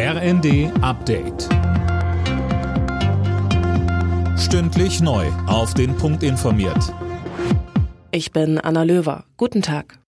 RND Update. Stündlich neu. Auf den Punkt informiert. Ich bin Anna Löwer. Guten Tag.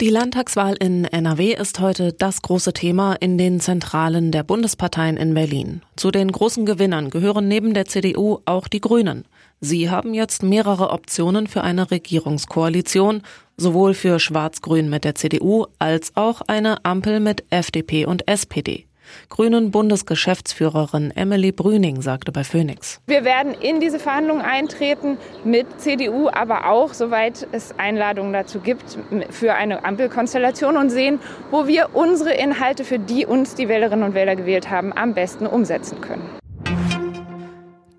Die Landtagswahl in NRW ist heute das große Thema in den Zentralen der Bundesparteien in Berlin. Zu den großen Gewinnern gehören neben der CDU auch die Grünen. Sie haben jetzt mehrere Optionen für eine Regierungskoalition, sowohl für Schwarz-Grün mit der CDU als auch eine Ampel mit FDP und SPD. Grünen Bundesgeschäftsführerin Emily Brüning sagte bei Phoenix. Wir werden in diese Verhandlungen eintreten mit CDU, aber auch, soweit es Einladungen dazu gibt, für eine Ampelkonstellation und sehen, wo wir unsere Inhalte, für die uns die Wählerinnen und Wähler gewählt haben, am besten umsetzen können.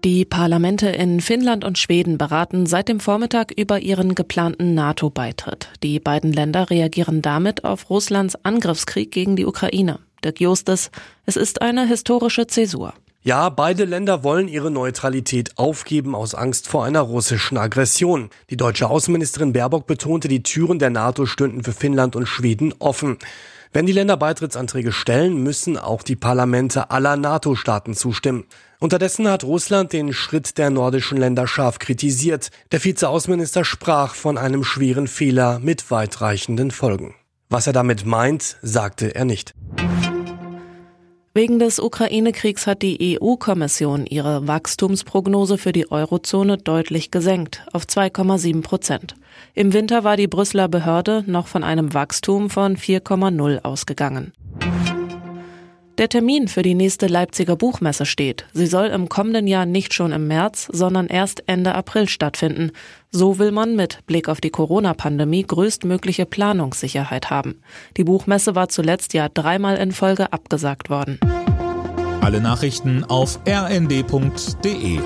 Die Parlamente in Finnland und Schweden beraten seit dem Vormittag über ihren geplanten NATO-Beitritt. Die beiden Länder reagieren damit auf Russlands Angriffskrieg gegen die Ukraine. Dirk Justes, es ist eine historische Zäsur. Ja, beide Länder wollen ihre Neutralität aufgeben aus Angst vor einer russischen Aggression. Die deutsche Außenministerin Baerbock betonte, die Türen der NATO stünden für Finnland und Schweden offen. Wenn die Länder Beitrittsanträge stellen, müssen auch die Parlamente aller NATO-Staaten zustimmen. Unterdessen hat Russland den Schritt der nordischen Länder scharf kritisiert. Der Vizeaußenminister sprach von einem schweren Fehler mit weitreichenden Folgen. Was er damit meint, sagte er nicht. Wegen des Ukraine-Kriegs hat die EU-Kommission ihre Wachstumsprognose für die Eurozone deutlich gesenkt auf 2,7 Prozent. Im Winter war die Brüsseler Behörde noch von einem Wachstum von 4,0 ausgegangen. Der Termin für die nächste Leipziger Buchmesse steht. Sie soll im kommenden Jahr nicht schon im März, sondern erst Ende April stattfinden. So will man mit Blick auf die Corona-Pandemie größtmögliche Planungssicherheit haben. Die Buchmesse war zuletzt ja dreimal in Folge abgesagt worden. Alle Nachrichten auf rnd.de